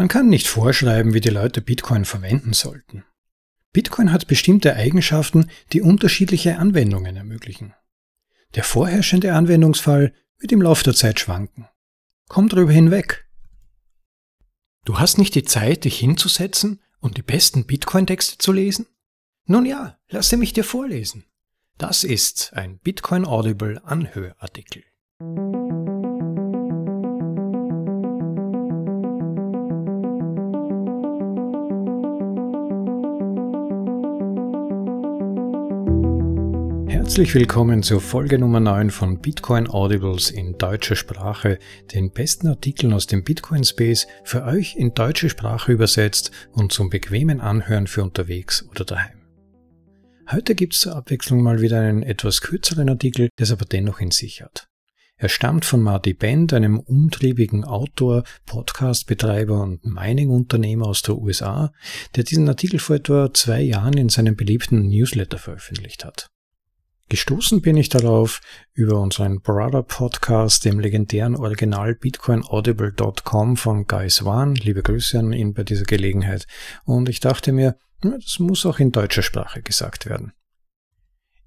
Man kann nicht vorschreiben, wie die Leute Bitcoin verwenden sollten. Bitcoin hat bestimmte Eigenschaften, die unterschiedliche Anwendungen ermöglichen. Der vorherrschende Anwendungsfall wird im Laufe der Zeit schwanken. Komm drüber hinweg. Du hast nicht die Zeit, dich hinzusetzen und die besten Bitcoin-Texte zu lesen? Nun ja, lasse mich dir vorlesen. Das ist ein Bitcoin Audible Anhörartikel. Herzlich willkommen zur Folge Nummer 9 von Bitcoin Audibles in deutscher Sprache, den besten Artikeln aus dem Bitcoin Space für euch in deutsche Sprache übersetzt und zum bequemen Anhören für unterwegs oder daheim. Heute gibt es zur Abwechslung mal wieder einen etwas kürzeren Artikel, der es aber dennoch in sich hat. Er stammt von Marty Bend, einem umtriebigen Autor, Podcastbetreiber und Mining-Unternehmer aus der USA, der diesen Artikel vor etwa zwei Jahren in seinem beliebten Newsletter veröffentlicht hat. Gestoßen bin ich darauf über unseren Brother Podcast, dem legendären Original bitcoinaudible.com von Guy Swan. Liebe Grüße an ihn bei dieser Gelegenheit. Und ich dachte mir, das muss auch in deutscher Sprache gesagt werden.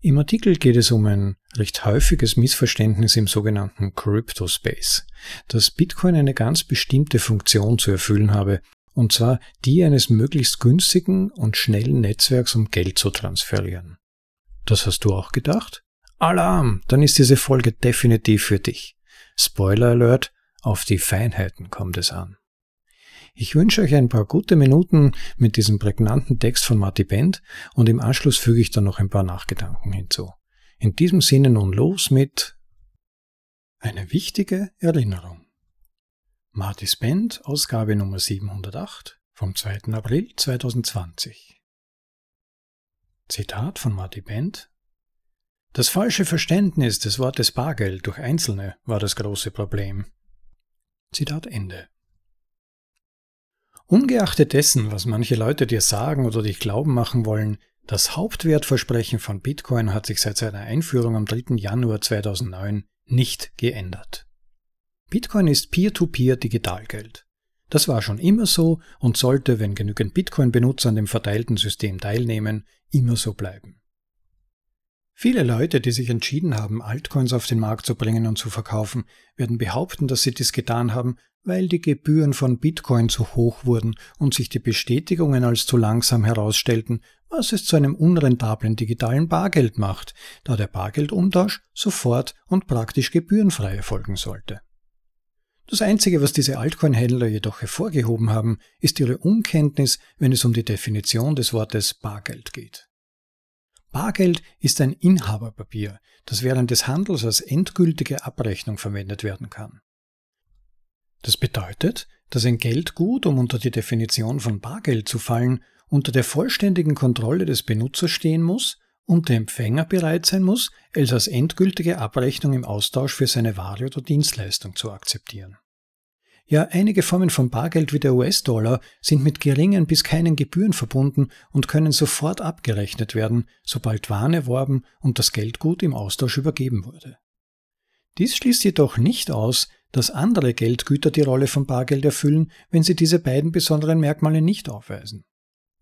Im Artikel geht es um ein recht häufiges Missverständnis im sogenannten Cryptospace, dass Bitcoin eine ganz bestimmte Funktion zu erfüllen habe, und zwar die eines möglichst günstigen und schnellen Netzwerks, um Geld zu transferieren. Das hast du auch gedacht? Alarm! Dann ist diese Folge definitiv für dich. Spoiler Alert, auf die Feinheiten kommt es an. Ich wünsche euch ein paar gute Minuten mit diesem prägnanten Text von Marty Bent und im Anschluss füge ich dann noch ein paar Nachgedanken hinzu. In diesem Sinne nun los mit eine wichtige Erinnerung. Marty Bent, Ausgabe Nummer 708 vom 2. April 2020. Zitat von Marty Bent Das falsche Verständnis des Wortes Bargeld durch Einzelne war das große Problem. Zitat Ende. Ungeachtet dessen, was manche Leute dir sagen oder dich glauben machen wollen, das Hauptwertversprechen von Bitcoin hat sich seit seiner Einführung am 3. Januar 2009 nicht geändert. Bitcoin ist Peer-to-Peer -Peer Digitalgeld. Das war schon immer so und sollte, wenn genügend Bitcoin-Benutzer an dem verteilten System teilnehmen, immer so bleiben. Viele Leute, die sich entschieden haben, Altcoins auf den Markt zu bringen und zu verkaufen, werden behaupten, dass sie dies getan haben, weil die Gebühren von Bitcoin zu hoch wurden und sich die Bestätigungen als zu langsam herausstellten, was es zu einem unrentablen digitalen Bargeld macht, da der Bargeldumtausch sofort und praktisch gebührenfrei erfolgen sollte. Das Einzige, was diese Altcoin-Händler jedoch hervorgehoben haben, ist ihre Unkenntnis, wenn es um die Definition des Wortes Bargeld geht. Bargeld ist ein Inhaberpapier, das während des Handels als endgültige Abrechnung verwendet werden kann. Das bedeutet, dass ein Geldgut, um unter die Definition von Bargeld zu fallen, unter der vollständigen Kontrolle des Benutzers stehen muss und der Empfänger bereit sein muss, es als endgültige Abrechnung im Austausch für seine Ware oder Dienstleistung zu akzeptieren. Ja, einige Formen von Bargeld wie der US-Dollar sind mit geringen bis keinen Gebühren verbunden und können sofort abgerechnet werden, sobald Waren erworben und das Geldgut im Austausch übergeben wurde. Dies schließt jedoch nicht aus, dass andere Geldgüter die Rolle von Bargeld erfüllen, wenn sie diese beiden besonderen Merkmale nicht aufweisen.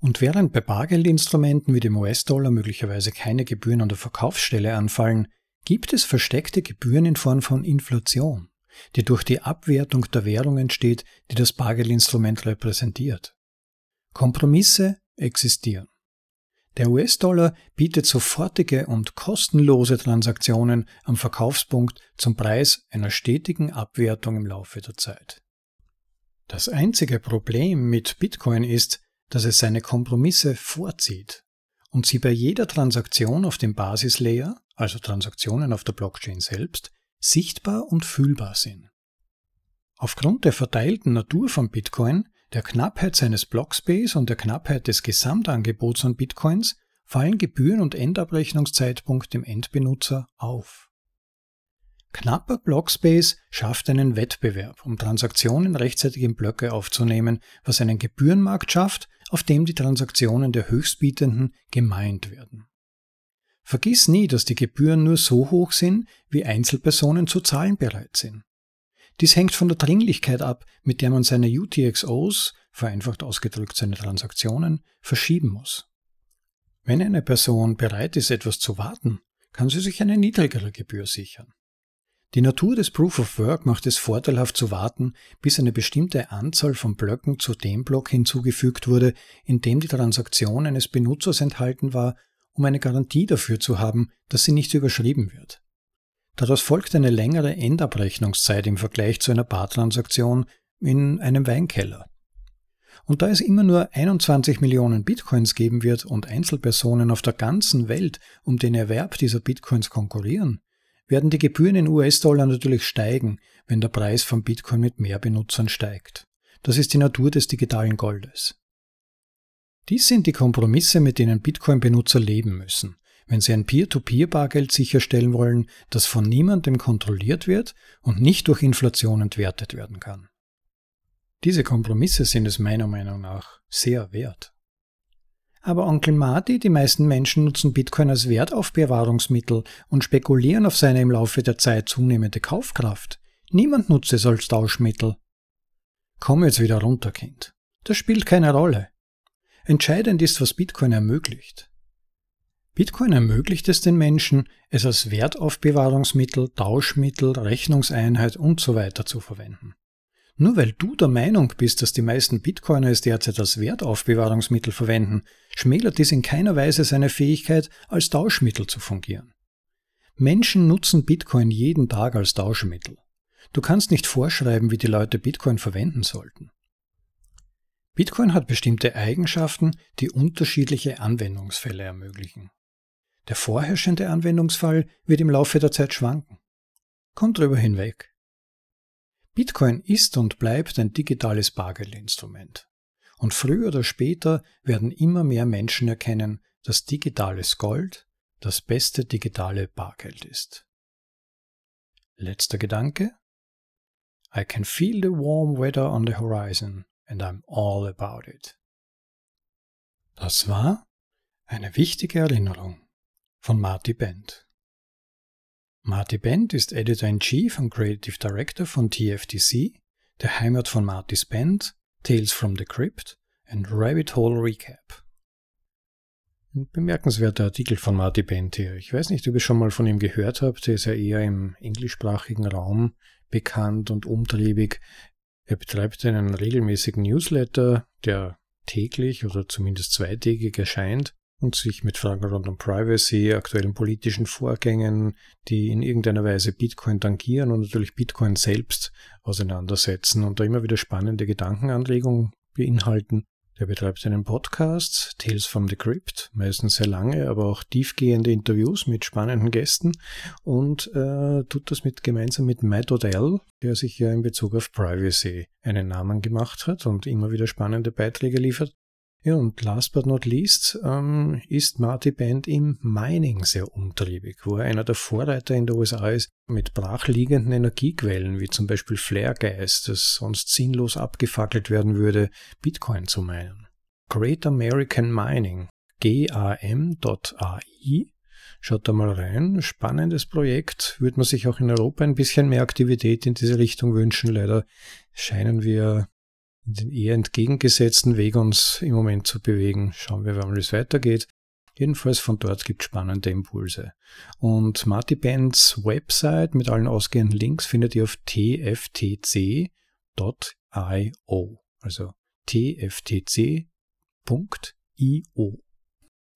Und während bei Bargeldinstrumenten wie dem US-Dollar möglicherweise keine Gebühren an der Verkaufsstelle anfallen, gibt es versteckte Gebühren in Form von Inflation, die durch die Abwertung der Währung entsteht, die das Bargeldinstrument repräsentiert. Kompromisse existieren. Der US-Dollar bietet sofortige und kostenlose Transaktionen am Verkaufspunkt zum Preis einer stetigen Abwertung im Laufe der Zeit. Das einzige Problem mit Bitcoin ist, dass es seine Kompromisse vorzieht und sie bei jeder Transaktion auf dem Basislayer, also Transaktionen auf der Blockchain selbst, sichtbar und fühlbar sind. Aufgrund der verteilten Natur von Bitcoin, der Knappheit seines Blockspace und der Knappheit des Gesamtangebots an Bitcoins fallen Gebühren und Endabrechnungszeitpunkt dem Endbenutzer auf. Knapper Blockspace schafft einen Wettbewerb, um Transaktionen rechtzeitig in Blöcke aufzunehmen, was einen Gebührenmarkt schafft, auf dem die Transaktionen der Höchstbietenden gemeint werden. Vergiss nie, dass die Gebühren nur so hoch sind, wie Einzelpersonen zu zahlen bereit sind. Dies hängt von der Dringlichkeit ab, mit der man seine UTXOs, vereinfacht ausgedrückt seine Transaktionen, verschieben muss. Wenn eine Person bereit ist, etwas zu warten, kann sie sich eine niedrigere Gebühr sichern. Die Natur des Proof of Work macht es vorteilhaft zu warten, bis eine bestimmte Anzahl von Blöcken zu dem Block hinzugefügt wurde, in dem die Transaktion eines Benutzers enthalten war, um eine Garantie dafür zu haben, dass sie nicht überschrieben wird. Daraus folgt eine längere Endabrechnungszeit im Vergleich zu einer Bartransaktion in einem Weinkeller. Und da es immer nur 21 Millionen Bitcoins geben wird und Einzelpersonen auf der ganzen Welt um den Erwerb dieser Bitcoins konkurrieren, werden die Gebühren in US-Dollar natürlich steigen, wenn der Preis von Bitcoin mit mehr Benutzern steigt. Das ist die Natur des digitalen Goldes. Dies sind die Kompromisse, mit denen Bitcoin-Benutzer leben müssen, wenn sie ein Peer-to-Peer-Bargeld sicherstellen wollen, das von niemandem kontrolliert wird und nicht durch Inflation entwertet werden kann. Diese Kompromisse sind es meiner Meinung nach sehr wert. Aber Onkel Marty, die meisten Menschen nutzen Bitcoin als Wertaufbewahrungsmittel und spekulieren auf seine im Laufe der Zeit zunehmende Kaufkraft. Niemand nutzt es als Tauschmittel. Komm jetzt wieder runter, Kind. Das spielt keine Rolle. Entscheidend ist, was Bitcoin ermöglicht. Bitcoin ermöglicht es den Menschen, es als Wertaufbewahrungsmittel, Tauschmittel, Rechnungseinheit usw. So zu verwenden. Nur weil du der Meinung bist, dass die meisten Bitcoiner es derzeit als Wertaufbewahrungsmittel verwenden, schmälert dies in keiner Weise seine Fähigkeit, als Tauschmittel zu fungieren. Menschen nutzen Bitcoin jeden Tag als Tauschmittel. Du kannst nicht vorschreiben, wie die Leute Bitcoin verwenden sollten. Bitcoin hat bestimmte Eigenschaften, die unterschiedliche Anwendungsfälle ermöglichen. Der vorherrschende Anwendungsfall wird im Laufe der Zeit schwanken. Komm drüber hinweg. Bitcoin ist und bleibt ein digitales Bargeldinstrument. Und früher oder später werden immer mehr Menschen erkennen, dass digitales Gold das beste digitale Bargeld ist. Letzter Gedanke. I can feel the warm weather on the horizon and I'm all about it. Das war eine wichtige Erinnerung von Marty Bent. Marty Bent ist Editor-in-Chief und Creative Director von TFTC, der Heimat von Martys Band, Tales from the Crypt und Rabbit Hole Recap. Ein bemerkenswerter Artikel von Marty Bent hier. Ich weiß nicht, ob ihr schon mal von ihm gehört habt. Er ist ja eher im englischsprachigen Raum bekannt und umtriebig. Er betreibt einen regelmäßigen Newsletter, der täglich oder zumindest zweitägig erscheint und sich mit Fragen rund um Privacy, aktuellen politischen Vorgängen, die in irgendeiner Weise Bitcoin tangieren und natürlich Bitcoin selbst auseinandersetzen und da immer wieder spannende Gedankenanregungen beinhalten. Er betreibt einen Podcast, Tales from the Crypt, meistens sehr lange, aber auch tiefgehende Interviews mit spannenden Gästen und äh, tut das mit gemeinsam mit Matt Odell, der sich ja in Bezug auf Privacy einen Namen gemacht hat und immer wieder spannende Beiträge liefert. Ja, und last but not least ähm, ist Marty Band im Mining sehr umtriebig, wo er einer der Vorreiter in den USA ist mit brachliegenden Energiequellen, wie zum Beispiel Flare-Gas, das sonst sinnlos abgefackelt werden würde, Bitcoin zu meinen. Great American Mining, GAM.ai, Schaut da mal rein. Spannendes Projekt. Würde man sich auch in Europa ein bisschen mehr Aktivität in diese Richtung wünschen. Leider scheinen wir den eher entgegengesetzten Weg uns im Moment zu bewegen. Schauen wir, wie es weitergeht. Jedenfalls von dort gibt es spannende Impulse. Und Marty Bands Website mit allen ausgehenden Links findet ihr auf tftc.io. Also tftc.io.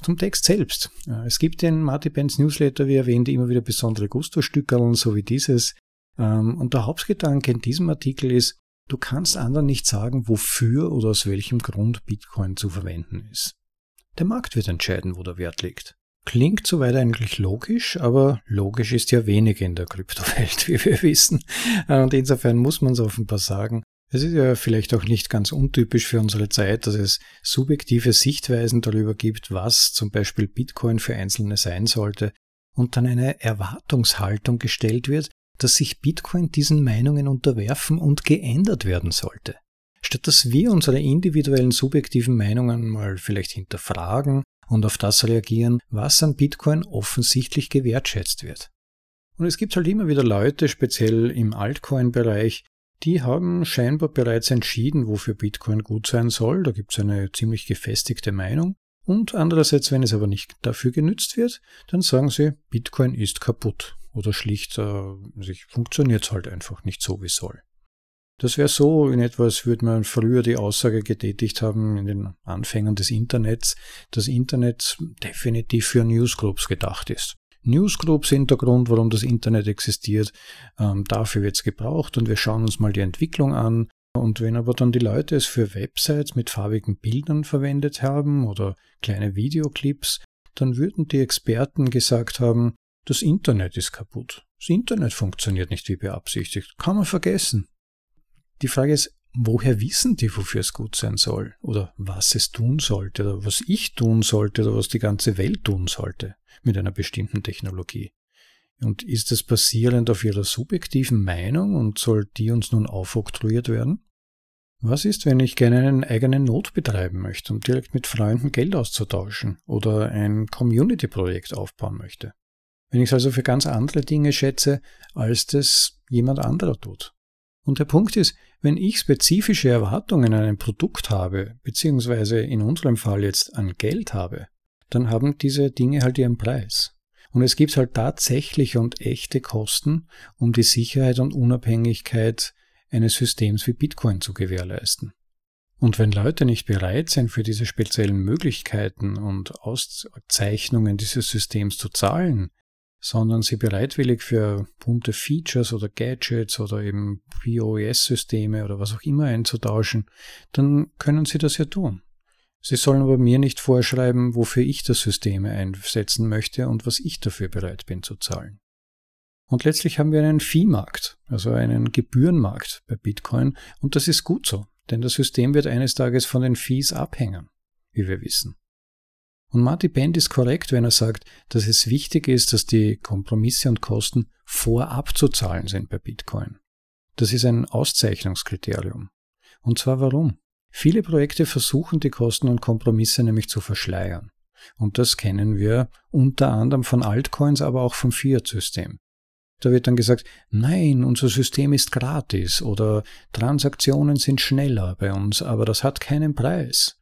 Zum Text selbst. Es gibt in Marty Bands Newsletter, wie erwähnt, immer wieder besondere Gusto-Stückerln, so wie dieses. Ähm, und der Hauptgedanke in diesem Artikel ist, Du kannst anderen nicht sagen, wofür oder aus welchem Grund Bitcoin zu verwenden ist. Der Markt wird entscheiden, wo der Wert liegt. Klingt soweit eigentlich logisch, aber logisch ist ja wenig in der Kryptowelt, wie wir wissen. Und insofern muss man es offenbar sagen. Es ist ja vielleicht auch nicht ganz untypisch für unsere Zeit, dass es subjektive Sichtweisen darüber gibt, was zum Beispiel Bitcoin für Einzelne sein sollte und dann eine Erwartungshaltung gestellt wird, dass sich Bitcoin diesen Meinungen unterwerfen und geändert werden sollte. Statt dass wir unsere individuellen subjektiven Meinungen mal vielleicht hinterfragen und auf das reagieren, was an Bitcoin offensichtlich gewertschätzt wird. Und es gibt halt immer wieder Leute, speziell im Altcoin-Bereich, die haben scheinbar bereits entschieden, wofür Bitcoin gut sein soll. Da gibt es eine ziemlich gefestigte Meinung. Und andererseits, wenn es aber nicht dafür genützt wird, dann sagen sie, Bitcoin ist kaputt. Oder schlicht, äh, funktioniert es halt einfach nicht so, wie soll. Das wäre so in etwas, würde man früher die Aussage getätigt haben in den Anfängen des Internets, dass Internet definitiv für Newsgroups gedacht ist. Newsgroups sind der Grund, warum das Internet existiert. Ähm, dafür wird es gebraucht und wir schauen uns mal die Entwicklung an. Und wenn aber dann die Leute es für Websites mit farbigen Bildern verwendet haben oder kleine Videoclips, dann würden die Experten gesagt haben, das Internet ist kaputt. Das Internet funktioniert nicht wie beabsichtigt. Kann man vergessen. Die Frage ist, woher wissen die, wofür es gut sein soll? Oder was es tun sollte? Oder was ich tun sollte? Oder was die ganze Welt tun sollte? mit einer bestimmten Technologie. Und ist es basierend auf ihrer subjektiven Meinung und soll die uns nun aufoktroyiert werden? Was ist, wenn ich gerne einen eigenen Not betreiben möchte, um direkt mit Freunden Geld auszutauschen oder ein Community-Projekt aufbauen möchte? Wenn ich es also für ganz andere Dinge schätze, als das jemand anderer tut. Und der Punkt ist, wenn ich spezifische Erwartungen an ein Produkt habe, beziehungsweise in unserem Fall jetzt an Geld habe, dann haben diese Dinge halt ihren Preis. Und es gibt halt tatsächliche und echte Kosten, um die Sicherheit und Unabhängigkeit eines Systems wie Bitcoin zu gewährleisten. Und wenn Leute nicht bereit sind, für diese speziellen Möglichkeiten und Auszeichnungen dieses Systems zu zahlen, sondern sie bereitwillig für bunte Features oder Gadgets oder eben POS-Systeme oder was auch immer einzutauschen, dann können sie das ja tun. Sie sollen aber mir nicht vorschreiben, wofür ich das System einsetzen möchte und was ich dafür bereit bin zu zahlen. Und letztlich haben wir einen Viehmarkt, also einen Gebührenmarkt bei Bitcoin, und das ist gut so, denn das System wird eines Tages von den Fees abhängen, wie wir wissen. Und Marty Bend ist korrekt, wenn er sagt, dass es wichtig ist, dass die Kompromisse und Kosten vorab zu zahlen sind bei Bitcoin. Das ist ein Auszeichnungskriterium. Und zwar warum? Viele Projekte versuchen die Kosten und Kompromisse nämlich zu verschleiern. Und das kennen wir unter anderem von Altcoins, aber auch vom Fiat-System. Da wird dann gesagt, nein, unser System ist gratis oder Transaktionen sind schneller bei uns, aber das hat keinen Preis.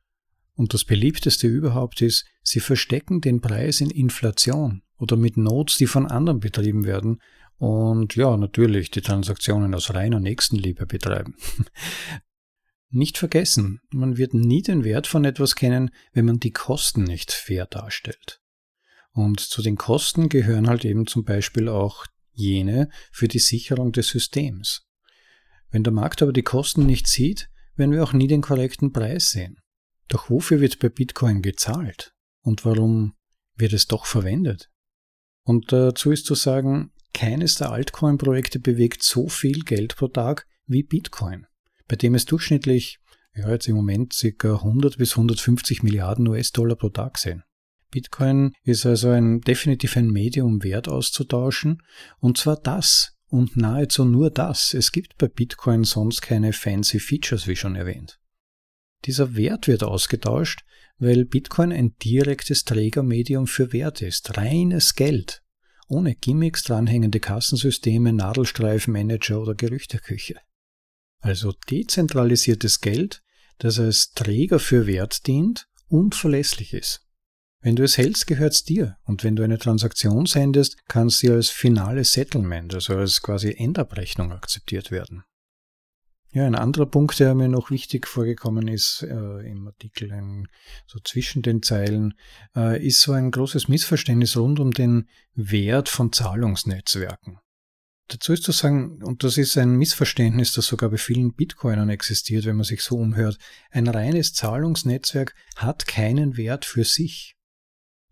Und das beliebteste überhaupt ist, sie verstecken den Preis in Inflation oder mit Notes, die von anderen betrieben werden und ja, natürlich die Transaktionen aus reiner Nächstenliebe betreiben. Nicht vergessen, man wird nie den Wert von etwas kennen, wenn man die Kosten nicht fair darstellt. Und zu den Kosten gehören halt eben zum Beispiel auch jene für die Sicherung des Systems. Wenn der Markt aber die Kosten nicht sieht, werden wir auch nie den korrekten Preis sehen. Doch wofür wird bei Bitcoin gezahlt? Und warum wird es doch verwendet? Und dazu ist zu sagen, keines der Altcoin-Projekte bewegt so viel Geld pro Tag wie Bitcoin bei dem es durchschnittlich, ja, jetzt im Moment ca. 100 bis 150 Milliarden US-Dollar pro Tag sind. Bitcoin ist also ein, definitiv ein Medium, Wert auszutauschen. Und zwar das und nahezu nur das. Es gibt bei Bitcoin sonst keine fancy Features, wie schon erwähnt. Dieser Wert wird ausgetauscht, weil Bitcoin ein direktes Trägermedium für Wert ist. Reines Geld. Ohne Gimmicks, dranhängende Kassensysteme, Nadelstreifenmanager oder Gerüchteküche. Also dezentralisiertes Geld, das als Träger für Wert dient und verlässlich ist. Wenn du es hältst, gehört es dir. Und wenn du eine Transaktion sendest, kann sie als finale Settlement, also als quasi Endabrechnung akzeptiert werden. Ja, ein anderer Punkt, der mir noch wichtig vorgekommen ist äh, im Artikel, ein, so zwischen den Zeilen, äh, ist so ein großes Missverständnis rund um den Wert von Zahlungsnetzwerken. Dazu ist zu sagen, und das ist ein Missverständnis, das sogar bei vielen Bitcoinern existiert, wenn man sich so umhört, ein reines Zahlungsnetzwerk hat keinen Wert für sich.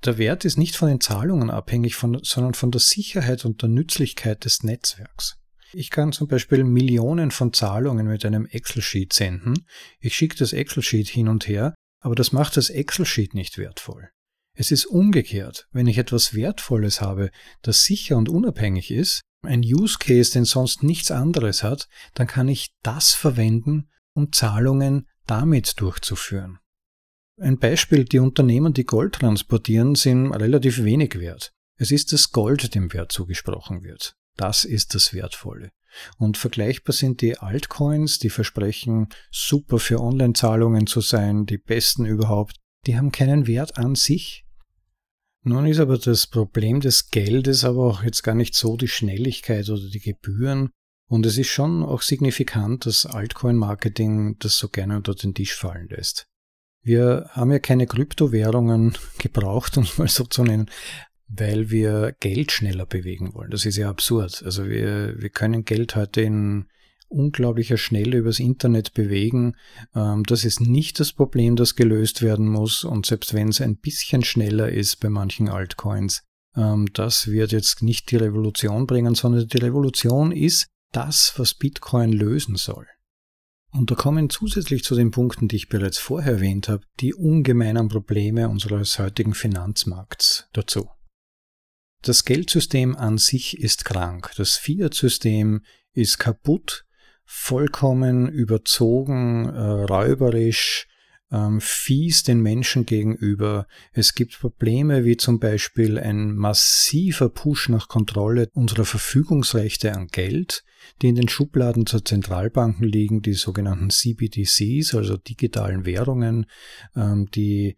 Der Wert ist nicht von den Zahlungen abhängig, von, sondern von der Sicherheit und der Nützlichkeit des Netzwerks. Ich kann zum Beispiel Millionen von Zahlungen mit einem Excel-Sheet senden. Ich schicke das Excel-Sheet hin und her, aber das macht das Excel-Sheet nicht wertvoll. Es ist umgekehrt. Wenn ich etwas Wertvolles habe, das sicher und unabhängig ist, ein Use Case, den sonst nichts anderes hat, dann kann ich das verwenden, um Zahlungen damit durchzuführen. Ein Beispiel, die Unternehmen, die Gold transportieren, sind relativ wenig wert. Es ist das Gold, dem Wert zugesprochen wird. Das ist das Wertvolle. Und vergleichbar sind die Altcoins, die versprechen, super für Online-Zahlungen zu sein, die besten überhaupt. Die haben keinen Wert an sich. Nun ist aber das Problem des Geldes aber auch jetzt gar nicht so die Schnelligkeit oder die Gebühren. Und es ist schon auch signifikant, dass Altcoin-Marketing das so gerne unter den Tisch fallen lässt. Wir haben ja keine Kryptowährungen gebraucht, um es mal so zu nennen, weil wir Geld schneller bewegen wollen. Das ist ja absurd. Also wir, wir können Geld heute in unglaublicher Schnelle übers Internet bewegen. Ähm, das ist nicht das Problem, das gelöst werden muss. Und selbst wenn es ein bisschen schneller ist bei manchen Altcoins, ähm, das wird jetzt nicht die Revolution bringen, sondern die Revolution ist das, was Bitcoin lösen soll. Und da kommen zusätzlich zu den Punkten, die ich bereits vorher erwähnt habe, die ungemeinen Probleme unseres heutigen Finanzmarkts dazu. Das Geldsystem an sich ist krank. Das Fiat-System ist kaputt, vollkommen überzogen, äh, räuberisch, ähm, fies den Menschen gegenüber. Es gibt Probleme wie zum Beispiel ein massiver Push nach Kontrolle unserer Verfügungsrechte an Geld, die in den Schubladen zur Zentralbanken liegen, die sogenannten CBDCs, also digitalen Währungen, ähm, die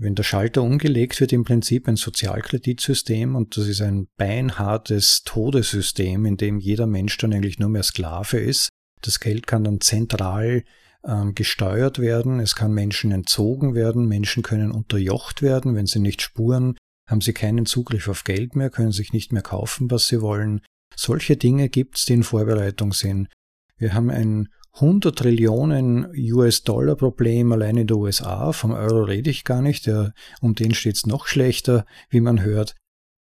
wenn der Schalter umgelegt wird, im Prinzip ein Sozialkreditsystem und das ist ein beinhartes Todessystem, in dem jeder Mensch dann eigentlich nur mehr Sklave ist. Das Geld kann dann zentral ähm, gesteuert werden, es kann Menschen entzogen werden, Menschen können unterjocht werden, wenn sie nicht spuren, haben sie keinen Zugriff auf Geld mehr, können sich nicht mehr kaufen, was sie wollen. Solche Dinge gibt's, die in Vorbereitung sind. Wir haben ein 100 Trillionen US-Dollar-Problem allein in den USA, vom Euro rede ich gar nicht, der, um den steht's noch schlechter, wie man hört.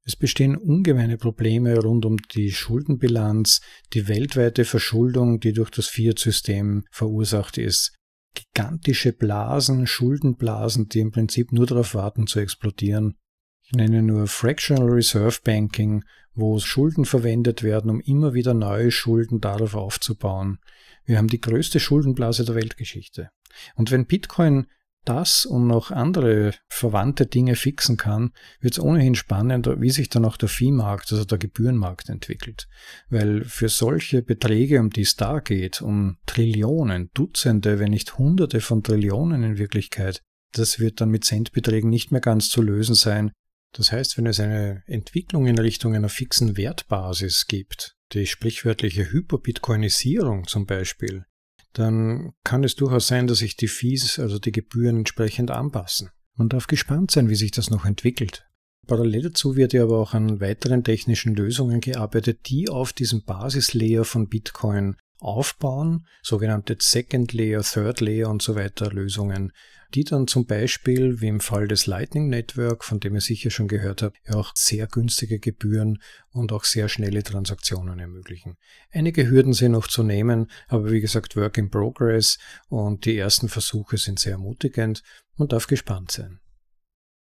Es bestehen ungemeine Probleme rund um die Schuldenbilanz, die weltweite Verschuldung, die durch das Fiat-System verursacht ist, gigantische Blasen, Schuldenblasen, die im Prinzip nur darauf warten zu explodieren. Ich nenne nur Fractional Reserve Banking, wo Schulden verwendet werden, um immer wieder neue Schulden darauf aufzubauen. Wir haben die größte Schuldenblase der Weltgeschichte. Und wenn Bitcoin das und noch andere verwandte Dinge fixen kann, wird es ohnehin spannend, wie sich dann auch der Viehmarkt, also der Gebührenmarkt entwickelt. Weil für solche Beträge, um die es da geht, um Trillionen, Dutzende, wenn nicht Hunderte von Trillionen in Wirklichkeit, das wird dann mit Centbeträgen nicht mehr ganz zu lösen sein. Das heißt, wenn es eine Entwicklung in Richtung einer fixen Wertbasis gibt, die sprichwörtliche Hyperbitcoinisierung zum Beispiel, dann kann es durchaus sein, dass sich die Fees, also die Gebühren entsprechend anpassen. Man darf gespannt sein, wie sich das noch entwickelt. Parallel dazu wird ja aber auch an weiteren technischen Lösungen gearbeitet, die auf diesem Basislayer von Bitcoin aufbauen, sogenannte Second Layer, Third Layer und so weiter Lösungen, die dann zum Beispiel, wie im Fall des Lightning Network, von dem ihr sicher schon gehört habt, auch sehr günstige Gebühren und auch sehr schnelle Transaktionen ermöglichen. Einige Hürden sind noch zu nehmen, aber wie gesagt, Work in Progress und die ersten Versuche sind sehr ermutigend. Man darf gespannt sein.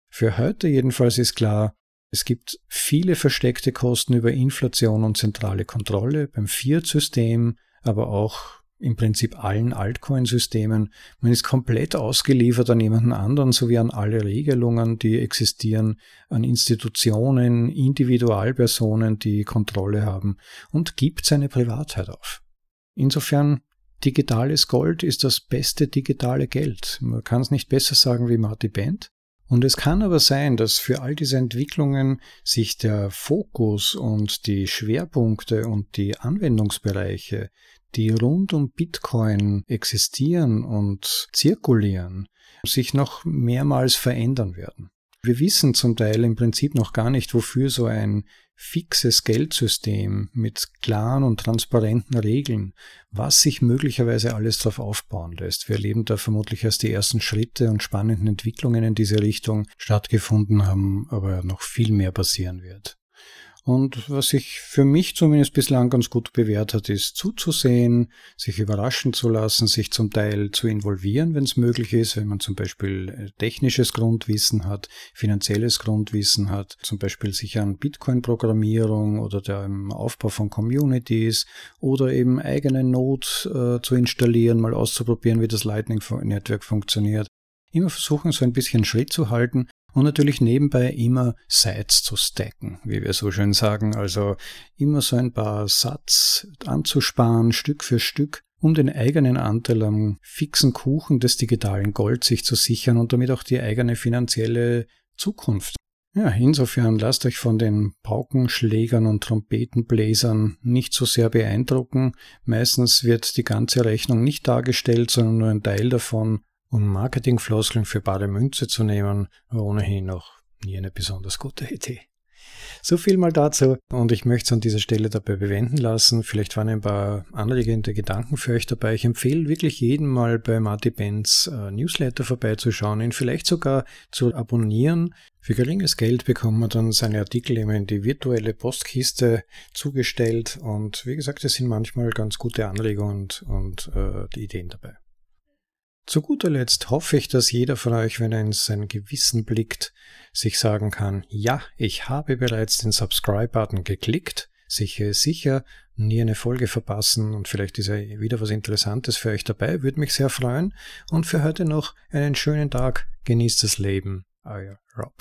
Für heute jedenfalls ist klar, es gibt viele versteckte Kosten über Inflation und zentrale Kontrolle beim Fiat-System, aber auch im Prinzip allen Altcoin-Systemen. Man ist komplett ausgeliefert an jemanden anderen sowie an alle Regelungen, die existieren, an Institutionen, Individualpersonen, die Kontrolle haben und gibt seine Privatheit auf. Insofern digitales Gold ist das beste digitale Geld. Man kann es nicht besser sagen wie Marty Bent. Und es kann aber sein, dass für all diese Entwicklungen sich der Fokus und die Schwerpunkte und die Anwendungsbereiche die rund um Bitcoin existieren und zirkulieren, sich noch mehrmals verändern werden. Wir wissen zum Teil im Prinzip noch gar nicht, wofür so ein fixes Geldsystem mit klaren und transparenten Regeln, was sich möglicherweise alles darauf aufbauen lässt. Wir erleben da vermutlich erst die ersten Schritte und spannenden Entwicklungen in diese Richtung stattgefunden haben, aber noch viel mehr passieren wird. Und was sich für mich zumindest bislang ganz gut bewährt hat, ist zuzusehen, sich überraschen zu lassen, sich zum Teil zu involvieren, wenn es möglich ist, wenn man zum Beispiel äh, technisches Grundwissen hat, finanzielles Grundwissen hat, zum Beispiel sich an Bitcoin-Programmierung oder dem Aufbau von Communities oder eben eigene Node äh, zu installieren, mal auszuprobieren, wie das Lightning Network funktioniert. Immer versuchen, so ein bisschen Schritt zu halten und natürlich nebenbei immer Sites zu stacken, wie wir so schön sagen, also immer so ein paar Satz anzusparen, Stück für Stück, um den eigenen Anteil am fixen Kuchen des digitalen Gold sich zu sichern und damit auch die eigene finanzielle Zukunft. Ja, insofern lasst euch von den Paukenschlägern und Trompetenbläsern nicht so sehr beeindrucken. Meistens wird die ganze Rechnung nicht dargestellt, sondern nur ein Teil davon um Marketingfloskeln für bare Münze zu nehmen, war ohnehin noch nie eine besonders gute Idee. So viel mal dazu und ich möchte es an dieser Stelle dabei bewenden lassen. Vielleicht waren ein paar anregende Gedanken für euch dabei. Ich empfehle wirklich jedem mal bei Marty Benz äh, Newsletter vorbeizuschauen, ihn vielleicht sogar zu abonnieren. Für geringes Geld bekommt man dann seine Artikel immer in die virtuelle Postkiste zugestellt und wie gesagt, es sind manchmal ganz gute Anregungen und, und äh, Ideen dabei. Zu guter Letzt hoffe ich, dass jeder von euch, wenn er in sein Gewissen blickt, sich sagen kann, ja, ich habe bereits den Subscribe-Button geklickt, sicher sicher, nie eine Folge verpassen und vielleicht ist ja wieder was Interessantes für euch dabei, würde mich sehr freuen. Und für heute noch einen schönen Tag, genießt das Leben, euer Rob.